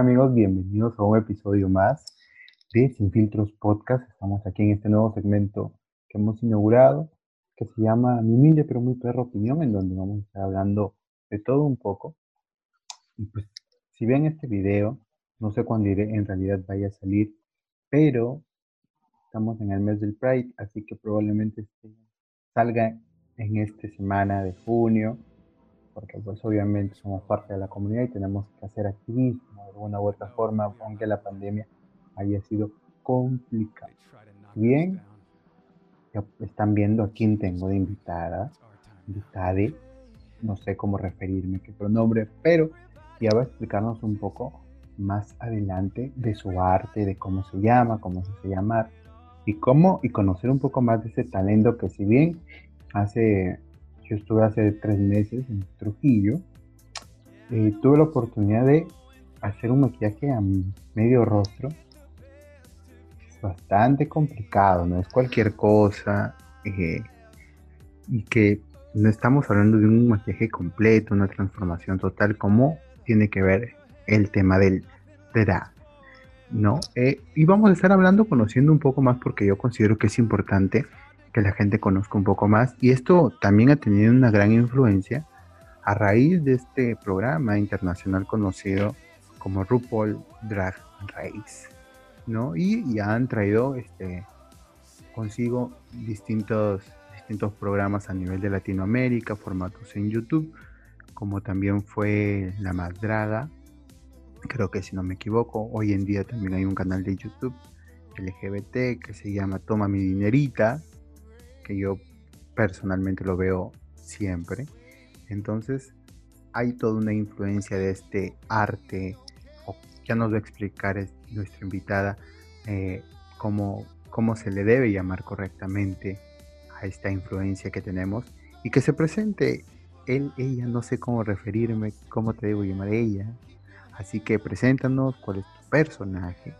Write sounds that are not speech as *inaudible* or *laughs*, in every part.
amigos? Bienvenidos a un episodio más de Sin Filtros Podcast. Estamos aquí en este nuevo segmento que hemos inaugurado, que se llama Mi humilde pero muy perro opinión, en donde vamos a estar hablando de todo un poco. Y pues, si ven este video, no sé cuándo en realidad vaya a salir, pero estamos en el mes del Pride, así que probablemente este salga en esta semana de junio porque pues obviamente somos parte de la comunidad y tenemos que hacer activismo de alguna u otra forma, aunque la pandemia haya sido complicada. Bien, ya están viendo a quién tengo de invitada, invitada, no sé cómo referirme, qué pronombre, pero ya va a explicarnos un poco más adelante de su arte, de cómo se llama, cómo se hace llamar y cómo y conocer un poco más de ese talento que si bien hace yo estuve hace tres meses en Trujillo, eh, tuve la oportunidad de hacer un maquillaje a medio rostro. Es bastante complicado, no es cualquier cosa. Eh, y que no estamos hablando de un maquillaje completo, una transformación total, como tiene que ver el tema del drag. ¿no? Eh, y vamos a estar hablando, conociendo un poco más, porque yo considero que es importante que la gente conozca un poco más. Y esto también ha tenido una gran influencia a raíz de este programa internacional conocido como RuPaul Drag Race, ¿no? Y ya han traído este, consigo distintos, distintos programas a nivel de Latinoamérica, formatos en YouTube, como también fue La Más Draga, creo que si no me equivoco, hoy en día también hay un canal de YouTube LGBT que se llama Toma mi dinerita, yo personalmente lo veo siempre. Entonces, hay toda una influencia de este arte, ya nos va a explicar nuestra invitada eh, cómo, cómo se le debe llamar correctamente a esta influencia que tenemos y que se presente él, ella, no sé cómo referirme, cómo te debo llamar ella. Así que preséntanos cuál es tu personaje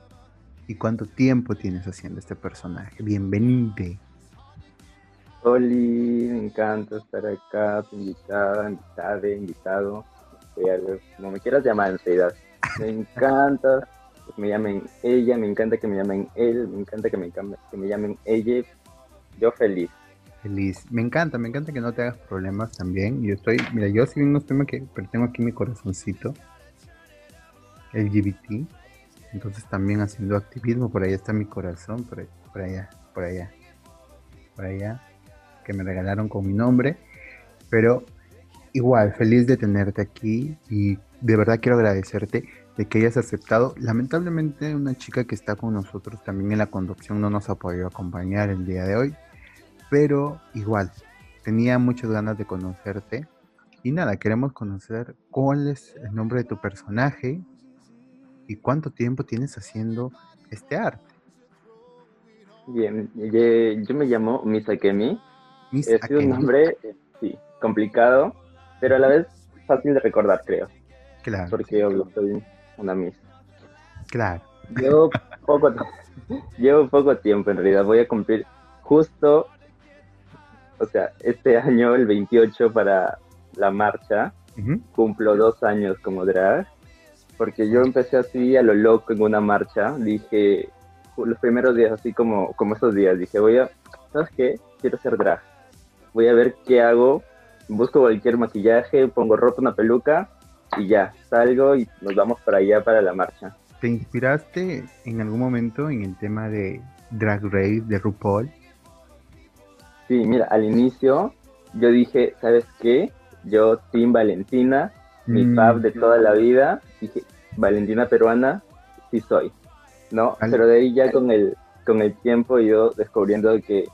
y cuánto tiempo tienes haciendo este personaje. Bienvenido. Oli, me encanta estar acá, invitada, invitada, invitado, como me quieras llamar en realidad. Me encanta que me llamen ella, me encanta que me llamen él, me encanta que me, que me llamen ella. Yo feliz. Feliz. Me encanta, me encanta que no te hagas problemas también. Yo estoy, mira, yo sí no estoy, pero tengo aquí mi corazoncito LGBT. Entonces también haciendo activismo, por ahí está mi corazón, por allá, por allá, por allá que me regalaron con mi nombre, pero igual, feliz de tenerte aquí y de verdad quiero agradecerte de que hayas aceptado. Lamentablemente una chica que está con nosotros también en la conducción no nos ha podido acompañar el día de hoy, pero igual, tenía muchas ganas de conocerte. Y nada, queremos conocer cuál es el nombre de tu personaje y cuánto tiempo tienes haciendo este arte. Bien, yo me llamo Misakemi, es un nombre, sí, complicado, pero a la vez fácil de recordar, creo. Claro. Porque yo soy una Miss. Claro. Llevo poco, *laughs* llevo poco tiempo en realidad. Voy a cumplir justo, o sea, este *laughs* año, el 28 para la marcha, cumplo dos años como drag. Porque yo empecé así a lo loco en una marcha. Dije, los primeros días, así como, como esos días, dije, voy a, ¿sabes qué? Quiero ser drag voy a ver qué hago, busco cualquier maquillaje, pongo ropa, una peluca y ya, salgo y nos vamos para allá para la marcha. ¿Te inspiraste en algún momento en el tema de Drag Race de RuPaul? Sí, mira, al inicio yo dije, ¿sabes qué? Yo, Team Valentina, mi mm. fab de toda la vida, dije, Valentina peruana, sí soy, ¿no? Pero de ahí ya con el, con el tiempo yo descubriendo que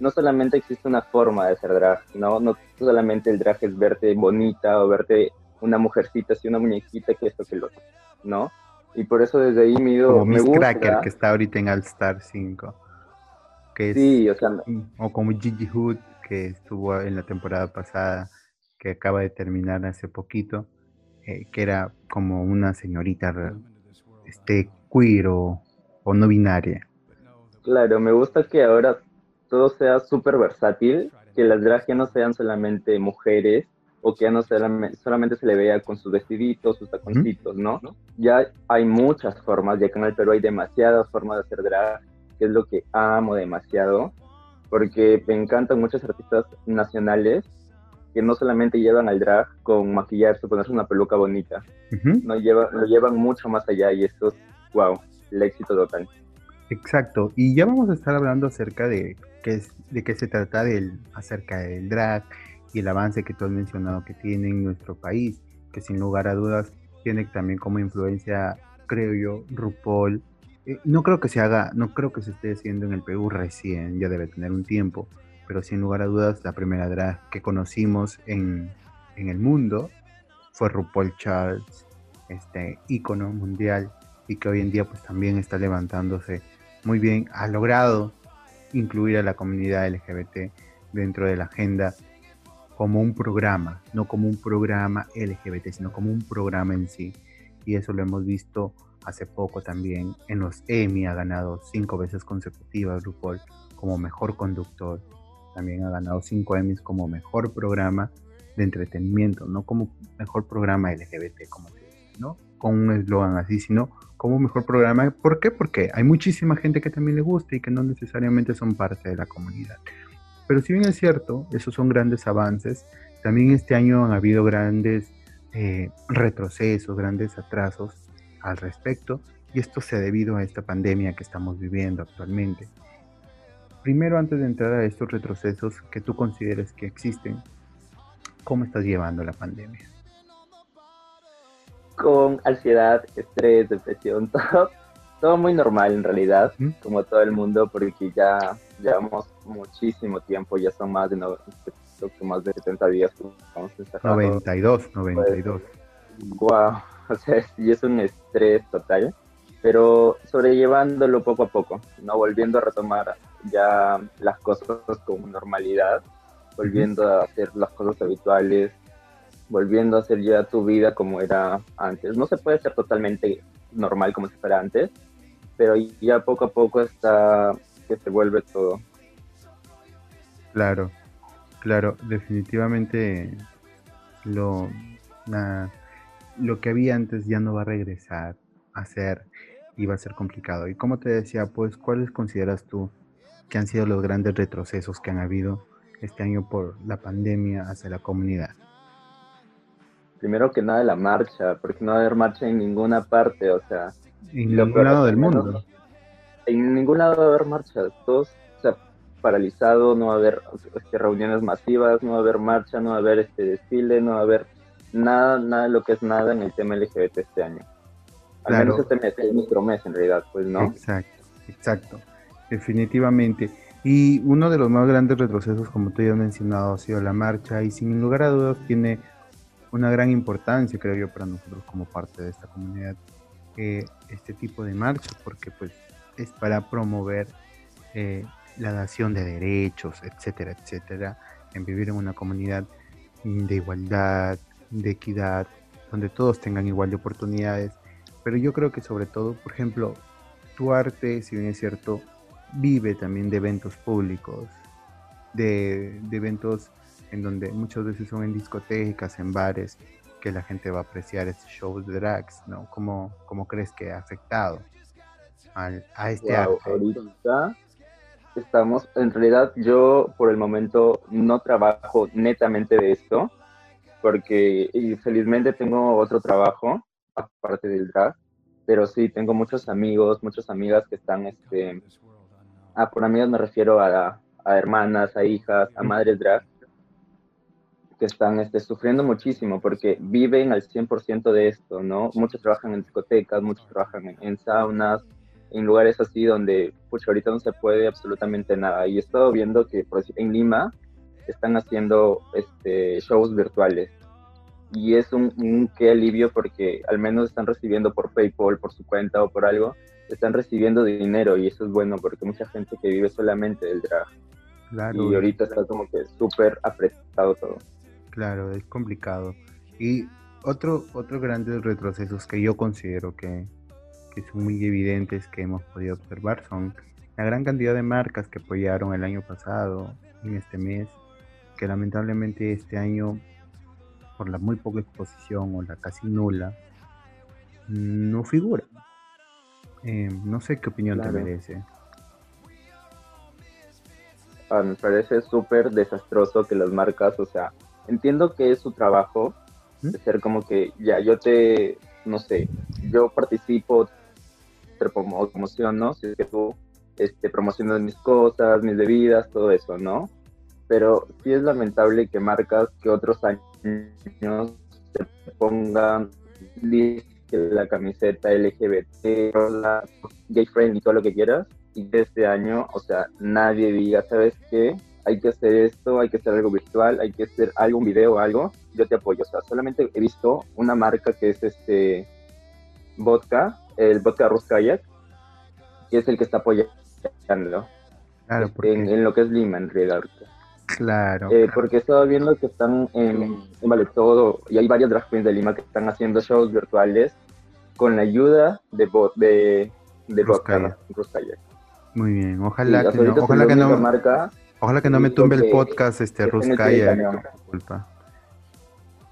no solamente existe una forma de ser drag, ¿no? No solamente el drag es verte bonita o verte una mujercita, sino una muñequita que esto que lo otro, ¿no? Y por eso desde ahí me he Como Miss Cracker, que está ahorita en All Star 5. Que sí, o sea... O como Gigi Hood, que estuvo en la temporada pasada, que acaba de terminar hace poquito, eh, que era como una señorita este, queer o no binaria. Claro, me gusta que ahora todo sea súper versátil, que las drag no sean solamente mujeres o que ya no solamente se le vea con sus vestiditos, sus taconcitos, ¿no? Ya hay muchas formas, ya que en el Perú hay demasiadas formas de hacer drag, que es lo que amo demasiado, porque me encantan muchos artistas nacionales que no solamente llevan al drag con maquillarse, ponerse una peluca bonita, no lleva, lo llevan mucho más allá y eso es, wow, el éxito total. Exacto, y ya vamos a estar hablando acerca de qué, es, de qué se trata del, acerca del drag, y el avance que tú has mencionado que tiene en nuestro país, que sin lugar a dudas tiene también como influencia, creo yo, RuPaul. Eh, no creo que se haga, no creo que se esté haciendo en el Perú recién, ya debe tener un tiempo, pero sin lugar a dudas la primera drag que conocimos en, en el mundo fue RuPaul Charles, este ícono mundial y que hoy en día pues también está levantándose muy bien, ha logrado incluir a la comunidad LGBT dentro de la agenda como un programa, no como un programa LGBT, sino como un programa en sí. Y eso lo hemos visto hace poco también en los Emmy, ha ganado cinco veces consecutivas RuPaul como mejor conductor, también ha ganado cinco Emmys como mejor programa de entretenimiento, no como mejor programa LGBT, como te ¿no? Con un eslogan así, sino como mejor programa. ¿Por qué? Porque hay muchísima gente que también le gusta y que no necesariamente son parte de la comunidad. Pero si bien es cierto, esos son grandes avances, también este año han habido grandes eh, retrocesos, grandes atrasos al respecto, y esto se ha debido a esta pandemia que estamos viviendo actualmente. Primero, antes de entrar a estos retrocesos que tú consideres que existen, ¿cómo estás llevando la pandemia? Con ansiedad, estrés, depresión, *laughs* todo, todo muy normal en realidad, como todo el mundo, porque ya llevamos muchísimo tiempo, ya son más de, no, más de 70 días. 92, 92. wow, o sea, y es un estrés total, pero sobrellevándolo poco a poco, no volviendo a retomar ya las cosas con normalidad, volviendo a hacer las cosas habituales, volviendo a hacer ya tu vida como era antes. No se puede ser totalmente normal como si fuera antes, pero ya poco a poco está que se vuelve todo. Claro, claro, definitivamente lo, lo que había antes ya no va a regresar a ser y va a ser complicado. Y como te decía, pues, ¿cuáles consideras tú que han sido los grandes retrocesos que han habido este año por la pandemia hacia la comunidad? Primero que nada la marcha, porque no va a haber marcha en ninguna parte, o sea, en ningún lado del mundo. En ningún lado va a haber marchas, todos se ha paralizado, no va a haber este, reuniones masivas, no va a haber marcha, no va a haber este desfile, no va a haber nada, nada de lo que es nada en el tema LGBT este año. Al menos este mes, es nuestro mes en realidad, pues, ¿no? Exacto, exacto, definitivamente. Y uno de los más grandes retrocesos, como tú ya has mencionado, ha sido la marcha y sin lugar a dudas tiene una gran importancia, creo yo, para nosotros como parte de esta comunidad este tipo de marcha porque pues es para promover eh, la dación de derechos, etcétera, etcétera, en vivir en una comunidad de igualdad, de equidad, donde todos tengan igual de oportunidades. Pero yo creo que sobre todo, por ejemplo, tu arte, si bien es cierto, vive también de eventos públicos, de, de eventos en donde muchas veces son en discotecas, en bares, que la gente va a apreciar este show de drags, ¿no? ¿Cómo, cómo crees que ha afectado a este arte? Ahorita estamos, en realidad yo por el momento no trabajo netamente de esto, porque felizmente tengo otro trabajo aparte del drag, pero sí tengo muchos amigos, muchas amigas que están, este, ah, por amigas me refiero a, a hermanas, a hijas, a madres drag, que están este, sufriendo muchísimo porque viven al 100% de esto, ¿no? Muchos trabajan en discotecas, muchos trabajan en, saunas, en lugares así donde, pues ahorita no se puede absolutamente nada. Y he estado viendo que por en Lima están haciendo este, shows virtuales. Y es un, un qué alivio porque al menos están recibiendo por PayPal, por su cuenta o por algo, están recibiendo dinero y eso es bueno porque mucha gente que vive solamente del drag. Claro. Y ahorita está como que súper apretado todo. Claro, es complicado. Y otro, otros grandes retrocesos que yo considero que, son muy evidentes que hemos podido observar son la gran cantidad de marcas que apoyaron el año pasado, en este mes, que lamentablemente este año por la muy poca exposición o la casi nula, no figura. Eh, no sé qué opinión te merece. Ah, me parece súper desastroso que las marcas, o sea, entiendo que es su trabajo, de ser como que, ya, yo te, no sé, yo participo, te promociono, si es que tú este, promocionas mis cosas, mis bebidas, todo eso, ¿no? Pero sí es lamentable que marcas que otros años se pongan la camiseta LGBT, la gay friend y todo lo que quieras, y este año, o sea, nadie diga, ¿sabes qué? Hay que hacer esto, hay que hacer algo virtual, hay que hacer algo, un video algo, yo te apoyo. O sea, solamente he visto una marca que es este vodka, el vodka Ruskaya, que es el que está apoyando claro, este, en, lo que es Lima, en realidad. Claro, eh, Porque estaba viendo que están en, Vale Todo y hay varias drag queens de Lima que están haciendo shows virtuales con la ayuda de, de, de Vodka Muy bien, ojalá que no, ojalá que no, ojalá que no me tumbe el podcast este Ruskaya. Disculpa.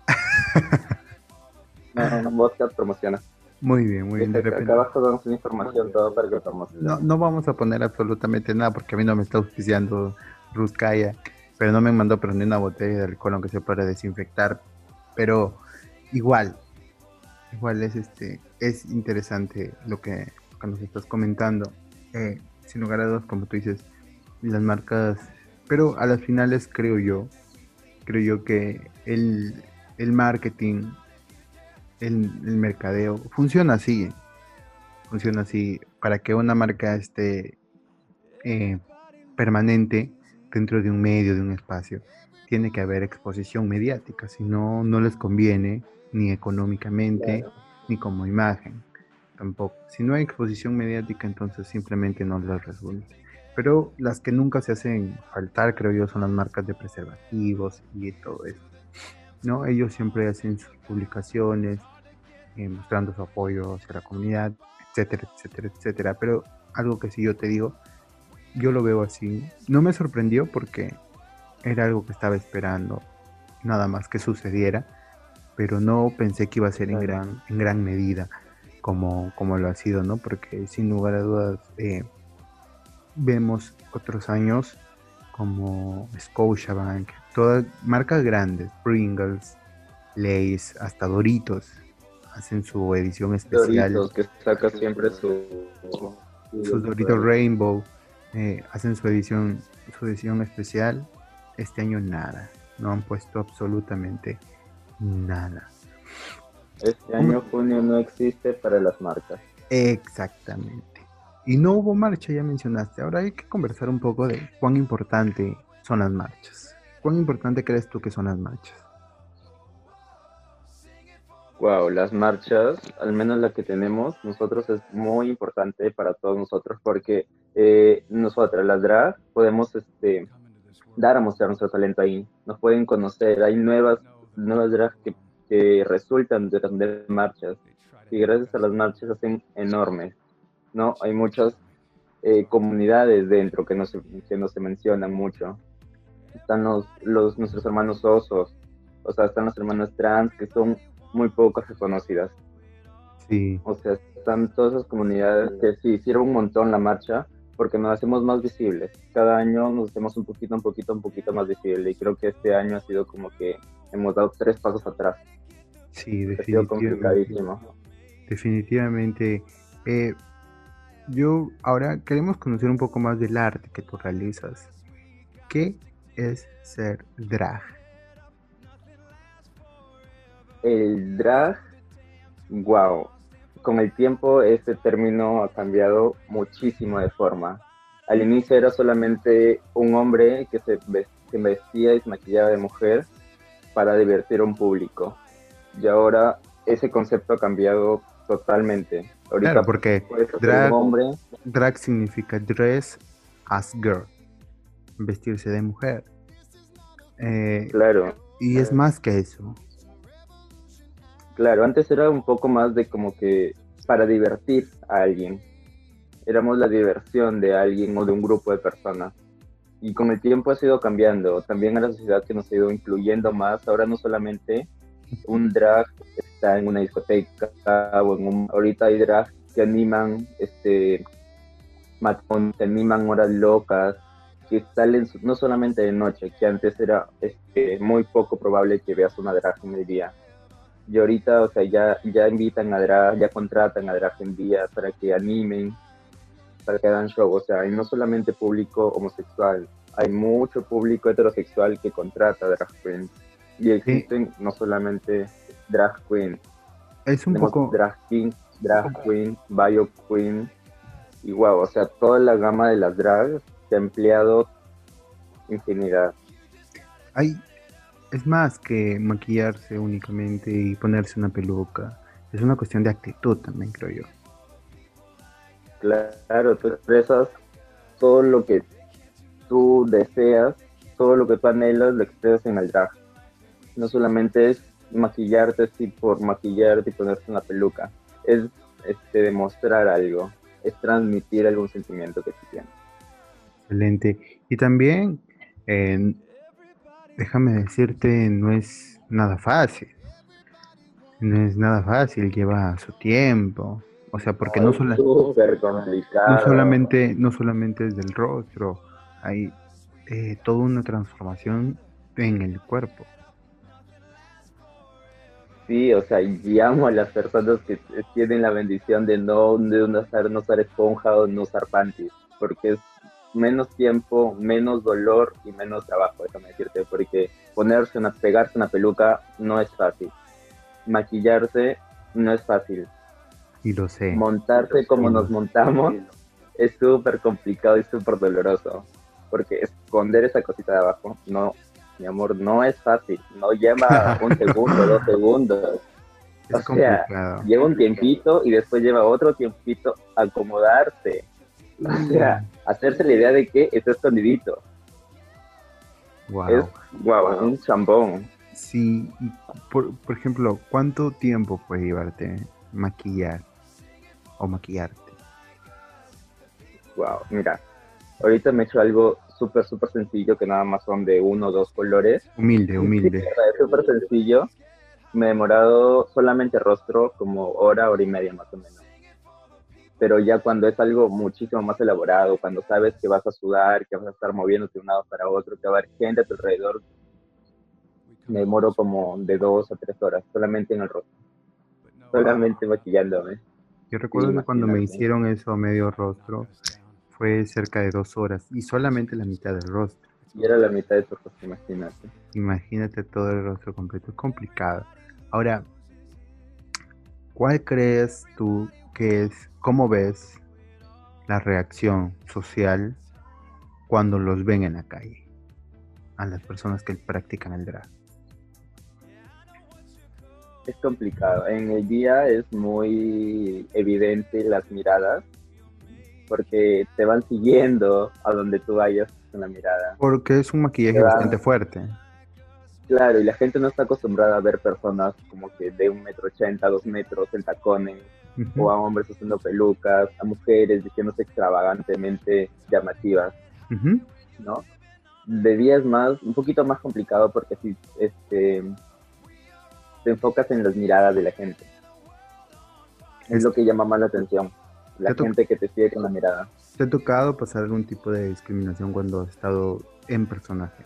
*laughs* no, no, vodka promociona. Muy bien, muy bien. acá abajo damos información todo para que No, no vamos a poner absolutamente nada porque a mí no me está auspiciando Ruskaya, pero no me mandó pero ni una botella de alcohol aunque sea para desinfectar. Pero igual, igual es este, es interesante lo que, nos estás comentando. Eh, sin lugar a dudas, como tú dices, las marcas, pero a las finales creo yo, creo yo que el, el marketing el, mercadeo funciona así. Funciona así. Para que una marca esté eh, permanente dentro de un medio, de un espacio, tiene que haber exposición mediática. Si no, no les conviene ni económicamente ni como imagen. Tampoco. Si no hay exposición mediática, entonces simplemente no les resulta. Pero las que nunca se hacen faltar, creo yo, son las marcas de preservativos y todo eso. ¿no? Ellos siempre hacen sus publicaciones, eh, mostrando su apoyo hacia la comunidad, etcétera, etcétera, etcétera. Pero algo que sí yo te digo, yo lo veo así. No me sorprendió porque era algo que estaba esperando, nada más que sucediera, pero no pensé que iba a ser en gran, en gran medida como, como lo ha sido, ¿no? Porque sin lugar a dudas eh, vemos otros años como Scotiabank, todas marcas grandes, Pringles, Lays, hasta Doritos, hacen su edición especial. Doritos, que saca siempre su... Sus Doritos Rainbow, eh, hacen su edición, su edición especial. Este año nada, no han puesto absolutamente nada. Este año junio no existe para las marcas. Exactamente. Y no hubo marcha, ya mencionaste. Ahora hay que conversar un poco de cuán importante son las marchas. ¿Cuán importante crees tú que son las marchas? Wow, las marchas, al menos la que tenemos nosotros, es muy importante para todos nosotros porque eh, nosotras, las drag, podemos este, dar a mostrar nuestro talento ahí. Nos pueden conocer, hay nuevas, nuevas drag que, resultan de las marchas y gracias a las marchas hacen enormes, ¿no? Hay muchas eh, comunidades dentro que no, se, que no se mencionan mucho. Están los, los, nuestros hermanos osos, o sea, están los hermanos trans que son muy pocas reconocidas. Sí. O sea, están todas esas comunidades que sí hicieron un montón la marcha porque nos hacemos más visibles. Cada año nos hacemos un poquito, un poquito, un poquito más visibles y creo que este año ha sido como que hemos dado tres pasos atrás. Sí, definitivamente. Definitivamente. Eh, yo ahora queremos conocer un poco más del arte que tú realizas. ¿Qué es ser drag? El drag, wow, con el tiempo este término ha cambiado muchísimo de forma. Al inicio era solamente un hombre que se vestía y se maquillaba de mujer para divertir a un público. Y ahora ese concepto ha cambiado totalmente. Claro, porque drag, hombre. drag significa dress as girl, vestirse de mujer. Eh, claro. Y es más que eso. Claro, antes era un poco más de como que para divertir a alguien. Éramos la diversión de alguien o de un grupo de personas. Y con el tiempo ha sido cambiando. También a la sociedad que nos ha ido incluyendo más. Ahora no solamente un drag está en una discoteca o en un, ahorita hay drag que animan este matón, que animan horas locas, que salen no solamente de noche, que antes era este, muy poco probable que veas una drag en el día. Y ahorita, o sea, ya, ya invitan a drag, ya contratan a drag en día para que animen, para que hagan show. O sea, hay no solamente público homosexual, hay mucho público heterosexual que contrata drag queens. Y existen no solamente drag queens. Es un poco... Drag king, drag queen, bio queen. Y wow, o sea, toda la gama de las drags se ha empleado infinidad. Hay, es más que maquillarse únicamente y ponerse una peluca. Es una cuestión de actitud también, creo yo. Claro, tú expresas todo lo que tú deseas, todo lo que tú anhelas, lo expresas en el drag. No solamente es maquillarte así por maquillarte y ponerte una peluca, es este, demostrar algo, es transmitir algún sentimiento que tú tienes. Excelente. Y también, déjame decirte, no es nada fácil. No es nada fácil, lleva su tiempo. O sea, porque no, no, solamente, no solamente es del rostro, hay eh, toda una transformación en el cuerpo. Sí, o sea, llamo a las personas que tienen la bendición de no, de no usar, no usar esponja o no usar panties, porque es menos tiempo, menos dolor y menos trabajo, déjame decirte, porque ponerse una, pegarse una peluca no es fácil. Maquillarse no es fácil. Y lo sé. Montarse como nos montamos es súper complicado y súper doloroso, porque esconder esa cosita de abajo, no, mi amor, no es fácil, no lleva un *laughs* segundo, dos segundos. o sea, lleva un tiempito y después lleva otro tiempito acomodarse. O sea, hacerse la idea de que está escondidito. Wow. Es wow, un chambón. Sí, por, por ejemplo, ¿cuánto tiempo puede llevarte maquillar o maquillarte? Wow, mira, ahorita me he hecho algo súper, súper sencillo que nada más son de uno o dos colores. Humilde, humilde. es súper sencillo. Me he demorado solamente rostro como hora, hora y media más o menos. Pero ya cuando es algo muchísimo más elaborado, cuando sabes que vas a sudar, que vas a estar moviéndote de un lado para otro, que va a haber gente a tu alrededor, me demoro como de dos a tres horas solamente en el rostro. Solamente maquillándome. Yo recuerdo que cuando me hicieron eso a medio rostro, fue cerca de dos horas y solamente la mitad del rostro. Y era la mitad de tu rostro, imagínate. Imagínate todo el rostro completo, es complicado. Ahora, ¿cuál crees tú que es, cómo ves la reacción social cuando los ven en la calle? A las personas que practican el drag. Es complicado. En el día es muy evidente las miradas porque te van siguiendo a donde tú vayas con la mirada. Porque es un maquillaje bastante fuerte. Claro, y la gente no está acostumbrada a ver personas como que de un metro ochenta, dos metros en tacones, o a hombres usando pelucas, a mujeres diciéndose extravagantemente llamativas, ¿no? De día es más, un poquito más complicado porque si este, te enfocas en las miradas de la gente. Es lo que llama más la atención la gente que te sigue con la mirada. ¿Te ha tocado pasar algún tipo de discriminación cuando has estado en personaje?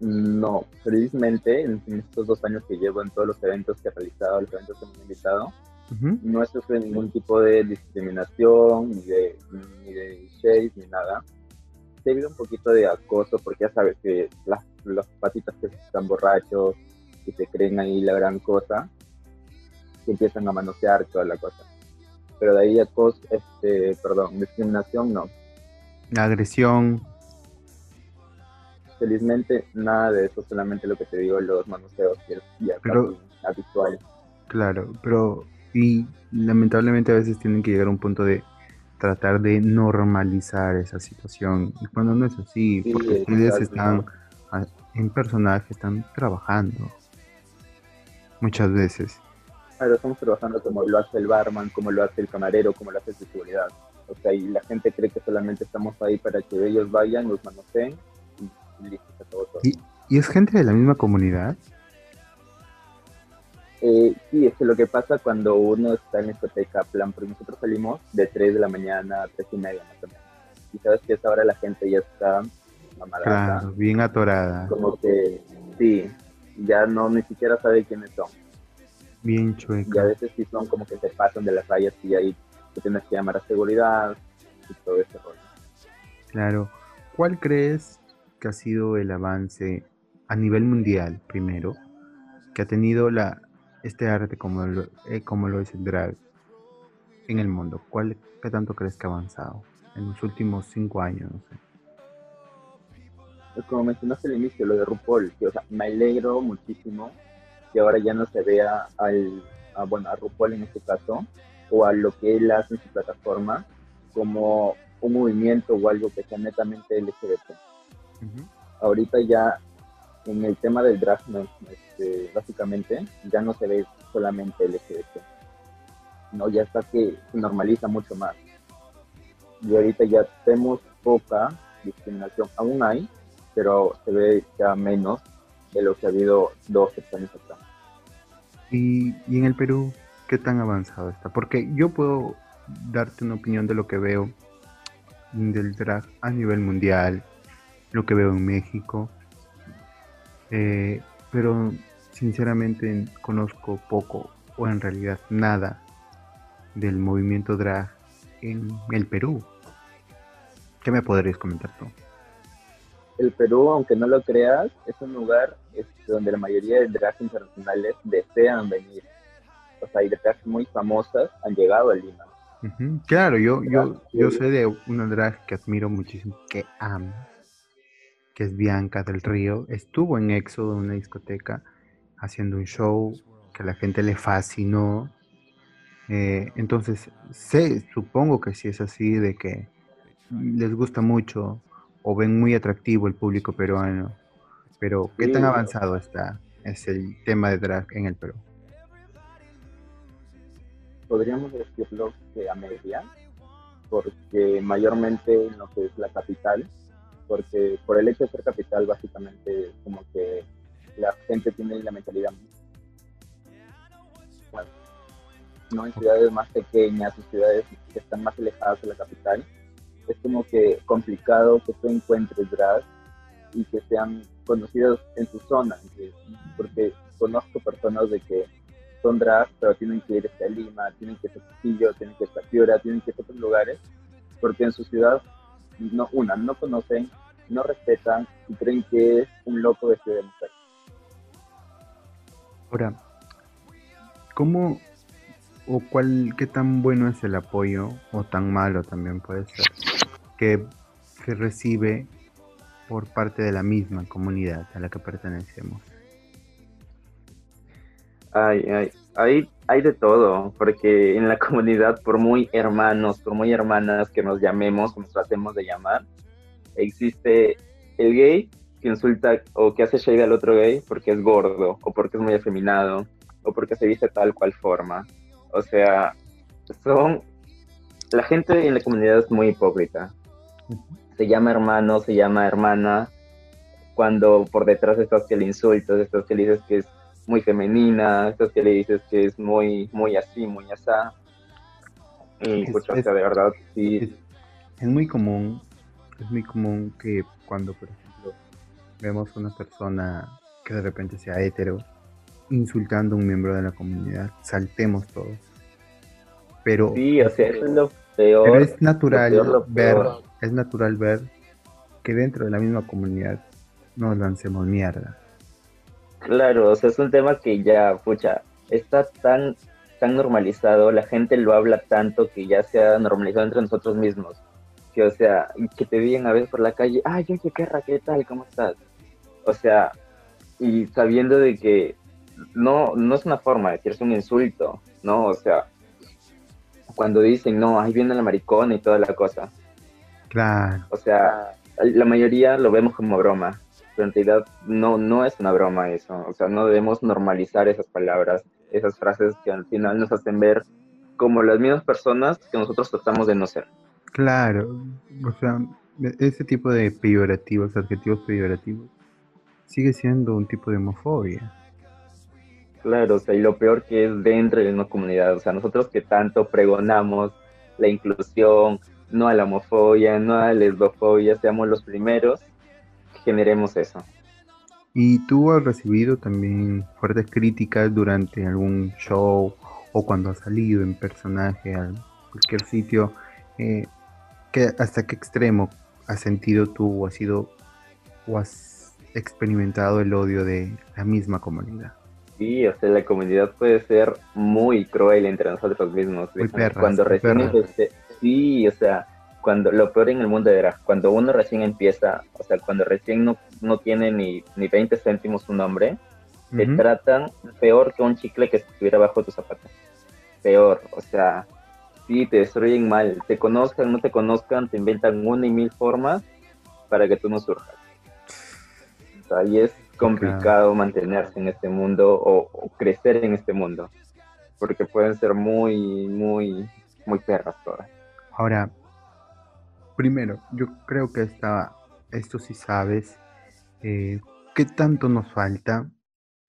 No, felizmente en, estos dos años que llevo en todos los eventos que he realizado, los eventos que me han invitado, no he sufrido ningún tipo de discriminación, ni de, ni de shade, ni nada. He habido un poquito de acoso porque ya sabes que las, los patitas que están borrachos, y se creen ahí la gran cosa, que empiezan a manosear toda la cosa. Pero de ahí a cos, este, perdón, discriminación no. Agresión. Felizmente nada de eso, solamente lo que te digo, los manoseos que es ya pero, habitual. Claro, pero y lamentablemente a veces tienen que llegar a un punto de tratar de normalizar esa situación. Y cuando no es así, porque ustedes están en personaje, están trabajando muchas veces. Claro, estamos trabajando como lo hace el barman, como lo hace el camarero, como lo hace el seguridad. O sea, y la gente cree que solamente estamos ahí para que ellos vayan, los manoseen y listo, se acabó todo. ¿Y es gente de la misma comunidad? Eh, sí, es que lo que pasa cuando uno está en la discoteca, plan, porque nosotros salimos de 3 de la mañana a 3 y media más o menos. Y sabes que a esa hora la gente ya está mamada. Claro, bien atorada. Como que, sí, ya no ni siquiera sabe quiénes son. Bien chueco. Y a veces sí son como que se pasan de las rayas y ahí tú tienes que llamar a seguridad y todo ese rollo. Claro. ¿Cuál crees que ha sido el avance a nivel mundial, primero, que ha tenido la, este arte como lo, eh, como lo es el drag en el mundo? ¿Cuál, ¿Qué tanto crees que ha avanzado en los últimos cinco años? No sé. Pues como mencionaste al inicio, lo de RuPaul, que, o sea, me alegro muchísimo que ahora ya no se vea al, a, bueno, a RuPaul en este caso, o a lo que él hace en su plataforma, como un movimiento o algo que sea netamente LGBT. Ahorita ya en el tema del drag, este, básicamente, ya no se ve solamente LGBT. No, ya está que se normaliza mucho más. Y ahorita ya tenemos poca discriminación. Aún hay, pero se ve ya menos de lo que ha habido dos años atrás. ¿Y, ¿Y en el Perú qué tan avanzado está? Porque yo puedo darte una opinión de lo que veo del drag a nivel mundial, lo que veo en México, eh, pero sinceramente conozco poco o en realidad nada del movimiento drag en el Perú. ¿Qué me podrías comentar tú? El Perú, aunque no lo creas, es un lugar este, donde la mayoría de drags internacionales desean venir. O sea, hay drags muy famosas han llegado a Lima. Claro, yo, yo, yo sé de una drag que admiro muchísimo, que amo, que es Bianca del Río. Estuvo en Éxodo, en una discoteca, haciendo un show que a la gente le fascinó. Eh, entonces, sé, supongo que si es así, de que les gusta mucho o ven muy atractivo el público peruano. Pero, ¿qué tan avanzado está? Es el tema de drag en el Perú podríamos decirlo que a media, porque mayormente en lo que es la capital, porque por el hecho de ser capital básicamente como que la gente tiene la mentalidad bueno, no en ciudades más pequeñas o ciudades que están más alejadas de la capital es como que complicado que tú encuentres drag y que sean conocidos en su zona porque conozco personas de que son drag, pero tienen que ir a Lima, tienen que ir a Trujillo, tienen que ir a Piura, tienen que ir a otros lugares, porque en su ciudad, no, una, no conocen, no respetan y creen que es un loco de de mujer. Ahora, ¿cómo o cuál, qué tan bueno es el apoyo, o tan malo también puede ser, que recibe por parte de la misma comunidad a la que pertenecemos? Ay, ay, hay, hay de todo, porque en la comunidad, por muy hermanos, por muy hermanas que nos llamemos, que nos tratemos de llamar, existe el gay que insulta o que hace shade al otro gay porque es gordo, o porque es muy afeminado, o porque se viste tal cual forma. O sea, son... La gente en la comunidad es muy hipócrita. Se llama hermano, se llama hermana, cuando por detrás estás que le insultas, estás que le dices que es muy femenina, estas que le dices que es muy, muy así, muy asá. Y es, de verdad, sí. Es, muy común, es muy común que cuando, por ejemplo, vemos una persona que de repente sea hetero, insultando a un miembro de la comunidad, saltemos todos. Pero, sí, o sea, eso es lo peor. Pero es natural ver, es natural ver que dentro de la misma comunidad nos lancemos mierda. Claro, o sea, es un tema que ya, pucha, está tan, tan normalizado, la gente lo habla tanto que ya se ha normalizado entre nosotros mismos. Que, o sea, que te digan a veces por la calle, ay, oye, qué ¿qué tal? ¿Cómo estás? O sea, y sabiendo de que no, no es una forma de decir, es un insulto, ¿no? O sea, cuando dicen, no, ahí viene la maricona y toda la cosa. Claro. O sea, la mayoría lo vemos como broma, en realidad no, no es una broma eso. O sea, no debemos normalizar esas palabras, esas frases que al final nos hacen ver como las mismas personas que nosotros tratamos de no ser. Claro, o sea, ese tipo de peyorativos, adjetivos peyorativos, sigue siendo un tipo de homofobia. Claro, o sea, y lo peor que es dentro de una comunidad, o sea, nosotros que tanto pregonamos la inclusión, no a la homofobia, no a la lesbofobia, seamos los primeros que generemos eso. ¿Y tú has recibido también fuertes críticas durante algún show o cuando has salido en personaje a cualquier sitio? Eh, ¿Hasta qué extremo has sentido tú o has sido o has experimentado el odio de la misma comunidad? Sí, o sea, la comunidad puede ser muy cruel entre nosotros mismos. cuando recién empecé, sí, o sea, cuando lo peor en el mundo era cuando uno recién empieza, o sea, cuando recién no, no tiene ni, ni 20 céntimos su nombre, te tratan peor que un chicle que estuviera bajo tus zapatos. Peor, o sea, sí, te destruyen mal. Te conozcan, no te conozcan, te inventan una y mil formas para que tú no surjas. O sea, y es complicado mantenerse en este mundo o, crecer en este mundo, porque pueden ser muy, muy, muy perras todas. Ahora, primero, yo creo que esta, esto sí sabes, eh, ¿qué tanto nos falta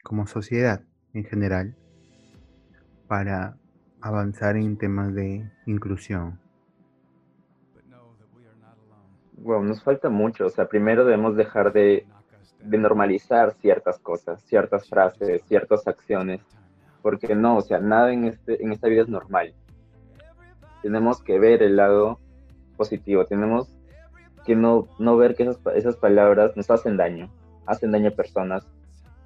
como sociedad en general para avanzar en temas de inclusión? Bueno, nos falta mucho. O sea, primero debemos dejar de de normalizar ciertas cosas, ciertas frases, ciertas acciones, porque no, o sea, nada en, este, en esta vida es normal. Tenemos que ver el lado positivo, tenemos que no, no ver que esas, esas palabras nos hacen daño, hacen daño a personas,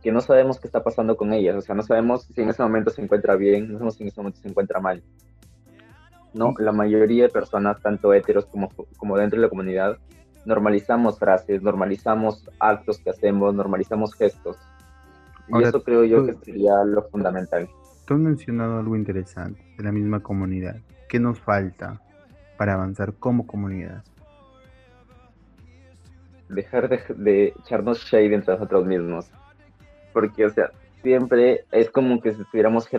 que no sabemos qué está pasando con ellas, o sea, no sabemos si en ese momento se encuentra bien, no sabemos si en ese momento se encuentra mal. No, la mayoría de personas, tanto heteros como, como dentro de la comunidad, normalizamos frases, normalizamos actos que hacemos, normalizamos gestos. y eso creo yo que sería lo fundamental. Tú has mencionado algo interesante de la misma comunidad. ¿Qué nos falta para avanzar como comunidad? Dejar de, echarnos shade entre nosotros mismos. Porque, o sea, siempre es como que si estuviéramos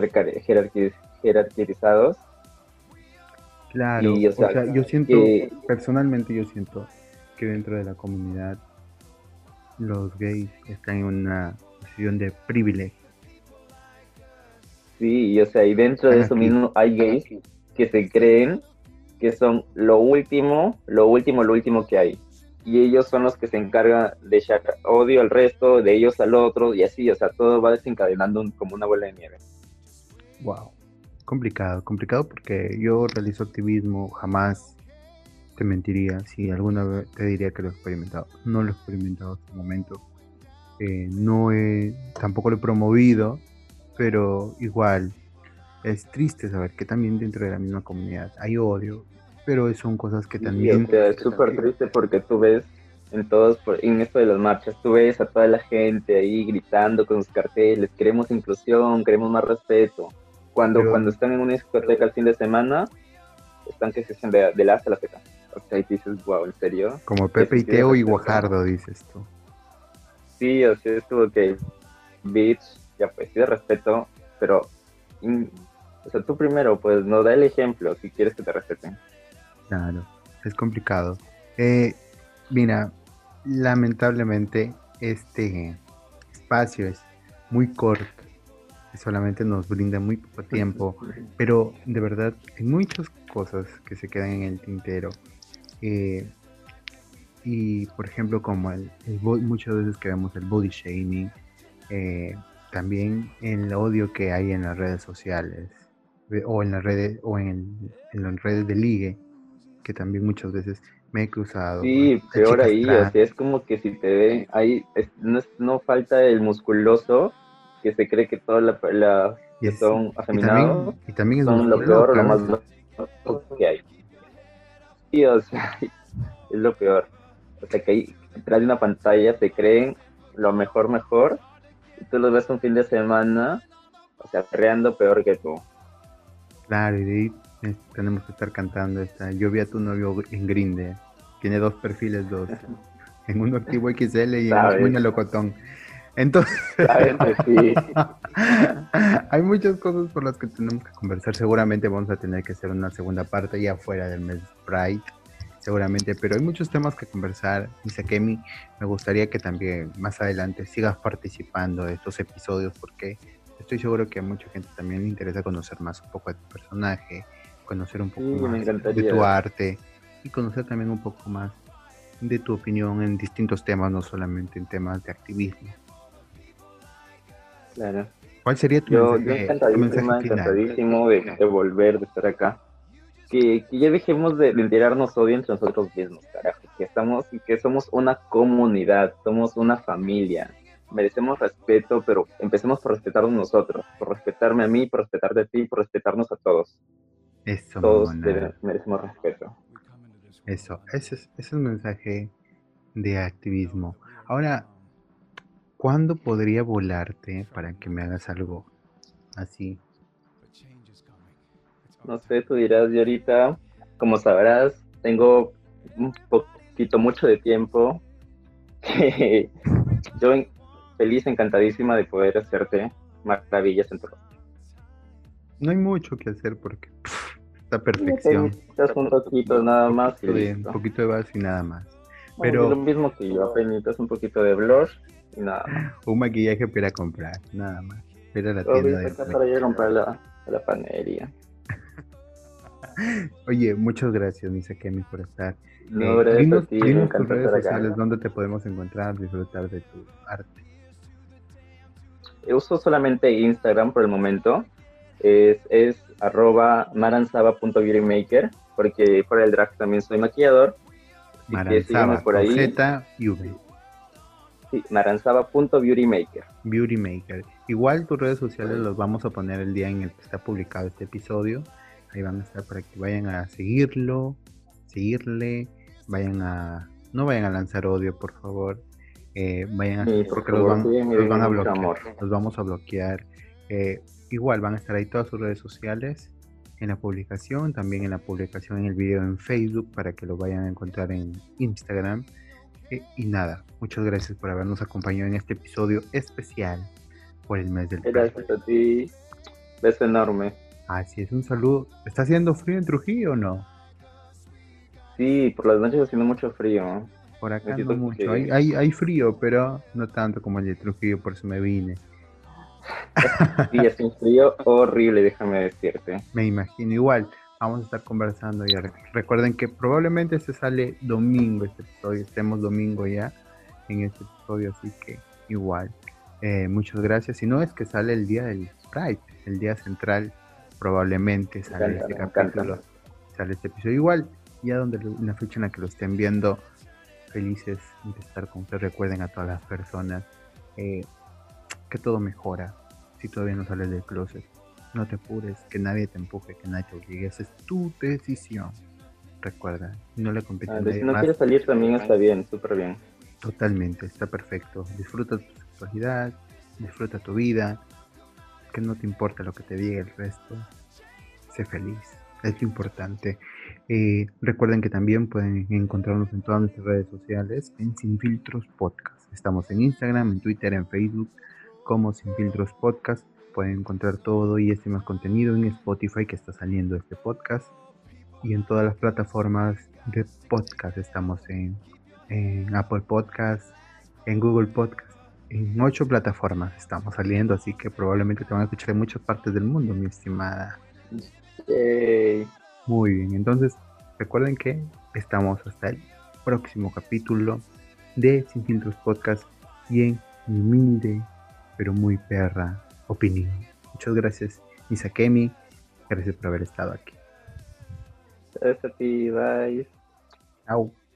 jerarquizados. Claro, o sea, yo siento, personalmente yo siento que dentro de la comunidad los gays están en una posición de privilegio. Sí, y o sea, y dentro de eso mismo hay gays que se creen que son lo último, lo último, lo último que hay. Y ellos son los que se encargan de echar odio al resto, de ellos al otro, y así, o sea, todo va desencadenando como una bola de nieve. Wow, complicado, complicado porque yo realizo activismo, jamás te mentiría si alguna vez te diría que lo he experimentado. No lo he experimentado hasta el momento. Eh, no he, tampoco lo he promovido, pero igual es triste saber que también dentro de la misma comunidad hay odio, pero son cosas que también... es súper triste porque tú ves en todos, en esto de las marchas, tú ves a toda la gente ahí gritando con sus carteles, queremos inclusión, queremos más respeto. Cuando, cuando están en una discoteca el fin de semana, están que se hacen de, de la hasta la. O sea, y dices, wow, ¿en serio? Como Pepe y Teo y Guajardo, dices tú. Sí, o sea, es como que, bitch, ya pues, sí de respeto, pero, o sea, tú primero, pues, no da el ejemplo si quieres que te respeten. Claro, es complicado. Eh, mira, lamentablemente este espacio es muy corto solamente nos brinda muy poco tiempo, pero de verdad hay muchas cosas que se quedan en el tintero. Eh, y por ejemplo, como el, muchas veces que vemos el body shaming, eh, también el odio que hay en las redes sociales o en las redes o en, las redes de ligue, que también muchas veces me he cruzado. Sí, peor ahí, o sea, es como que si te ven, ahí no, no falta el musculoso que se cree que todas las la, que son afeminados y también, son lo peor o lo más que hay. Sí, o sea, *laughs* es lo peor. O sea, que ahí detrás de una pantalla se creen lo mejor, mejor, y tú los ves un fin de semana, o sea, creando peor que tú. Claro, y de ahí eh, tenemos que estar cantando esta. Yo vi a tu novio en Grinde. Tiene dos perfiles, dos. *laughs* En uno activo XL y en uno locotón. Entonces, *laughs* hay muchas cosas por las que tenemos que conversar. Seguramente vamos a tener que hacer una segunda parte ya fuera del mes Pride. seguramente, pero hay muchos temas que conversar. Misakemi, me gustaría que también más adelante sigas participando de estos episodios porque estoy seguro que a mucha gente también le interesa conocer más un poco de tu personaje, conocer un poco más de tu arte y conocer también un poco más de tu opinión en distintos temas, no solamente en temas de activismo. Claro. ¿Cuál sería tu yo, mensaje, encantadísimo de, de, volver, de estar acá. Que, que ya dejemos de, de tirarnos odio entre nosotros mismos, carajo. Que estamos, que somos una comunidad, somos una familia. Merecemos respeto, pero empecemos por respetarnos nosotros, por respetarme a mí, por respetarte a ti, por respetarnos a todos. Eso, todos merecemos respeto. Eso, ese es, ese es mensaje de activismo. Ahora, ¿Cuándo podría volarte para que me hagas algo así? No sé, tú dirás, y ahorita, como sabrás, tengo un poquito, mucho de tiempo. *laughs* yo feliz, encantadísima de poder hacerte maravillas en tu No hay mucho que hacer porque está perfección. Estás un poquito nada más. un poquito de base y nada más. Pero... lo mismo que yo, apenas un poquito de blush nada Un maquillaje para comprar, nada más. Pero la tienda de para ir a comprar la, la panería. *laughs* Oye, muchas gracias, Misa Kemi, por estar. No, eh, dinos, ti, tus redes sociales, dónde te podemos encontrar, disfrutar de tu arte. Uso solamente Instagram por el momento. Es, es arroba maranzaba.beautymaker, porque por el drag también soy maquillador. Maranzaba, por ahí. Z y V. Sí, maranzaba.beautymaker. Beautymaker. Igual tus redes sociales los vamos a poner el día en el que está publicado este episodio. Ahí van a estar para que vayan a seguirlo, seguirle, vayan a... No vayan a lanzar odio, por favor. Eh, vayan a... porque los, van, van, a bloquear. Los vamos a bloquear. Eh, igual van a estar ahí todas sus redes sociales en la publicación, también en la publicación en el video en Facebook para que lo vayan a encontrar en Instagram. Eh, y nada, muchas gracias por habernos acompañado en este episodio especial por el mes del Gracias a ti. Beso enorme. Así es, un saludo. ¿Está haciendo frío en Trujillo o no? Sí, por las noches haciendo mucho frío. Por acá no mucho. Hay, hay, hay, frío, pero no tanto como el de Trujillo, por eso me vine. *laughs* sí, es un frío horrible, déjame decirte. Me imagino igual vamos a estar conversando ya. Recuerden que probablemente se sale domingo este episodio, estemos domingo ya en este episodio, así que igual. Eh, muchas gracias. Si no es que sale el día del Pride, el día central, probablemente sale este capítulo, sale este episodio. Igual, ya donde la fecha en la que lo estén viendo, felices de estar con ustedes. Recuerden a todas las personas eh, que todo mejora si todavía no sales del closet no te apures, que nadie te empuje, que nadie te obligue. Esa es tu decisión. Recuerda, no le competes ah, Si no quieres salir también está bien, súper bien. Totalmente, está perfecto. Disfruta tu sexualidad, disfruta tu vida, que no te importa lo que te diga el resto. Sé feliz, es lo importante. Eh, recuerden que también pueden encontrarnos en todas nuestras redes sociales en Sin Filtros Podcast. Estamos en Instagram, en Twitter, en Facebook como Sin Filtros Podcast pueden encontrar todo y este más contenido en Spotify que está saliendo este podcast y en todas las plataformas de podcast. Estamos en, Apple Podcast, en Google Podcast, en ocho plataformas estamos saliendo, así que probablemente te van a escuchar en muchas partes del mundo, mi estimada. Muy bien, entonces recuerden que estamos hasta el próximo capítulo de Sin Filtros Podcast y en humilde pero muy perra opinión. Muchas gracias, Isakemi. Gracias por haber estado aquí. Gracias a ti, bye. Chao.